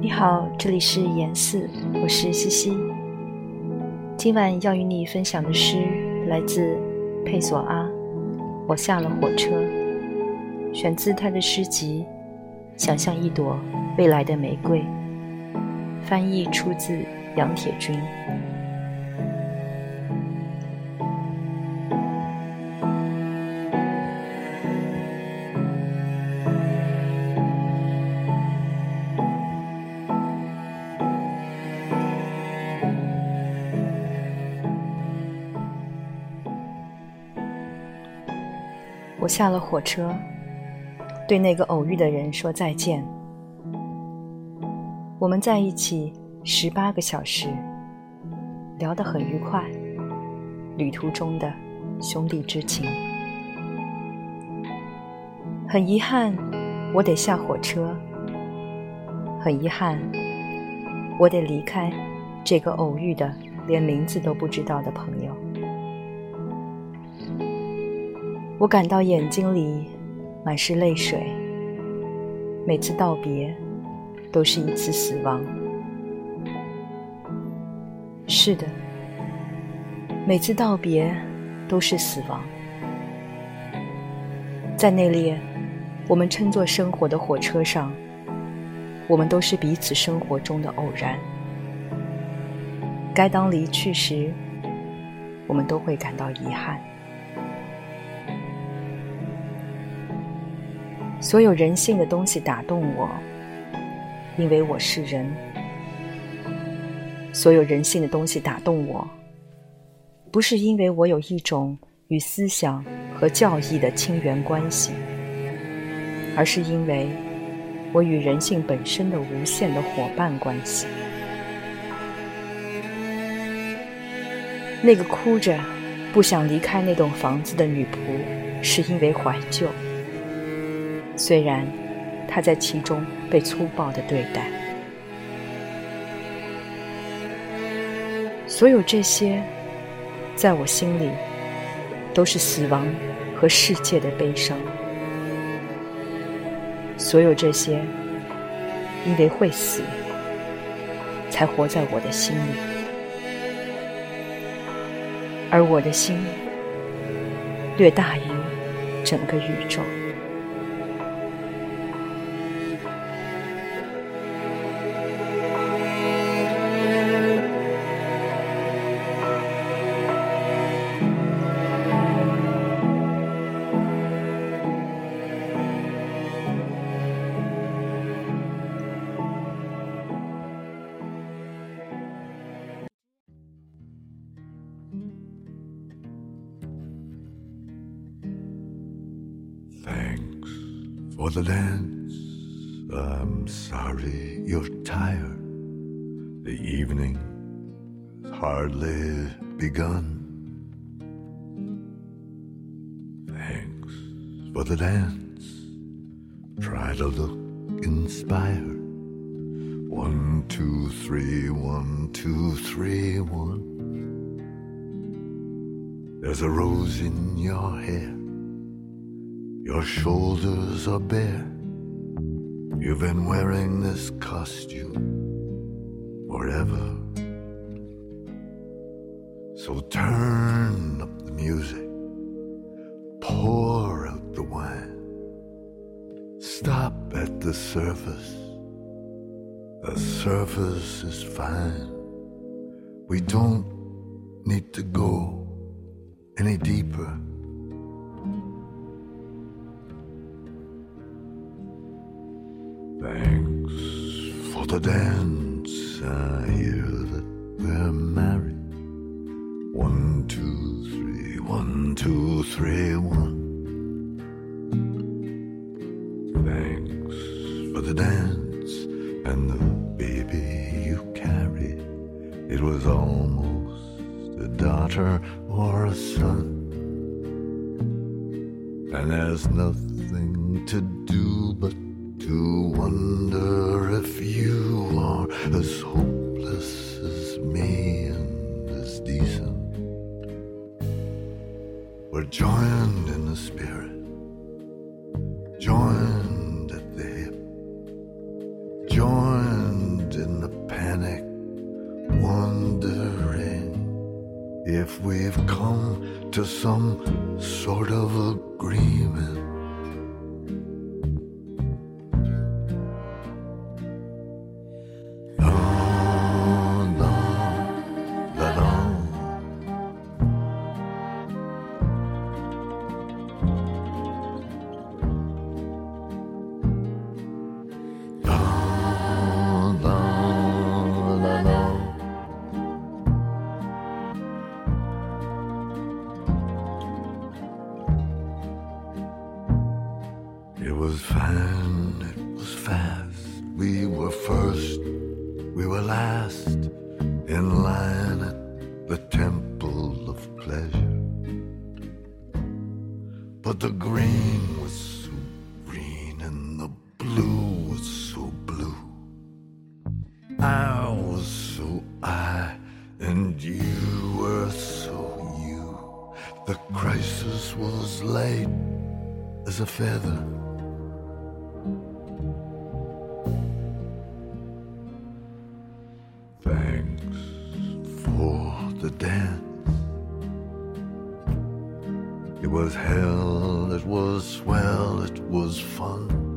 你好，这里是言四，我是西西。今晚要与你分享的诗来自佩索阿，《我下了火车》，选自他的诗集《想象一朵未来的玫瑰》，翻译出自杨铁军。我下了火车，对那个偶遇的人说再见。我们在一起十八个小时，聊得很愉快，旅途中的兄弟之情。很遗憾，我得下火车。很遗憾，我得离开这个偶遇的连名字都不知道的朋友。我感到眼睛里满是泪水。每次道别，都是一次死亡。是的，每次道别都是死亡。在那列我们称作生活的火车上，我们都是彼此生活中的偶然。该当离去时，我们都会感到遗憾。所有人性的东西打动我，因为我是人。所有人性的东西打动我，不是因为我有一种与思想和教义的亲缘关系，而是因为我与人性本身的无限的伙伴关系。那个哭着不想离开那栋房子的女仆，是因为怀旧。虽然他在其中被粗暴的对待，所有这些，在我心里都是死亡和世界的悲伤。所有这些，因为会死，才活在我的心里，而我的心略大于整个宇宙。For the dance. I'm sorry you're tired. The evening has hardly begun. Thanks for the dance. Try to look inspired. One, two, three, one, two, three, one. There's a rose in your hair. Your shoulders are bare. You've been wearing this costume forever. So turn up the music, pour out the wine, stop at the surface. The surface is fine. We don't need to go any deeper. Thanks for the dance. I hear that we're married. One, two, three, one, two, three, one. Thanks for the dance and the baby you carried. It was almost a daughter or a son. And there's nothing to do but to wonder if you are as hopeless as me and as decent. We're joined in the spirit, joined at the hip, joined in the panic, wondering if we've come to some sort of agreement. We were last in line at the temple of pleasure. But the green was so green and the blue was so blue. I was so I and you were so you. The crisis was light as a feather. Dance. It was hell, it was swell, it was fun.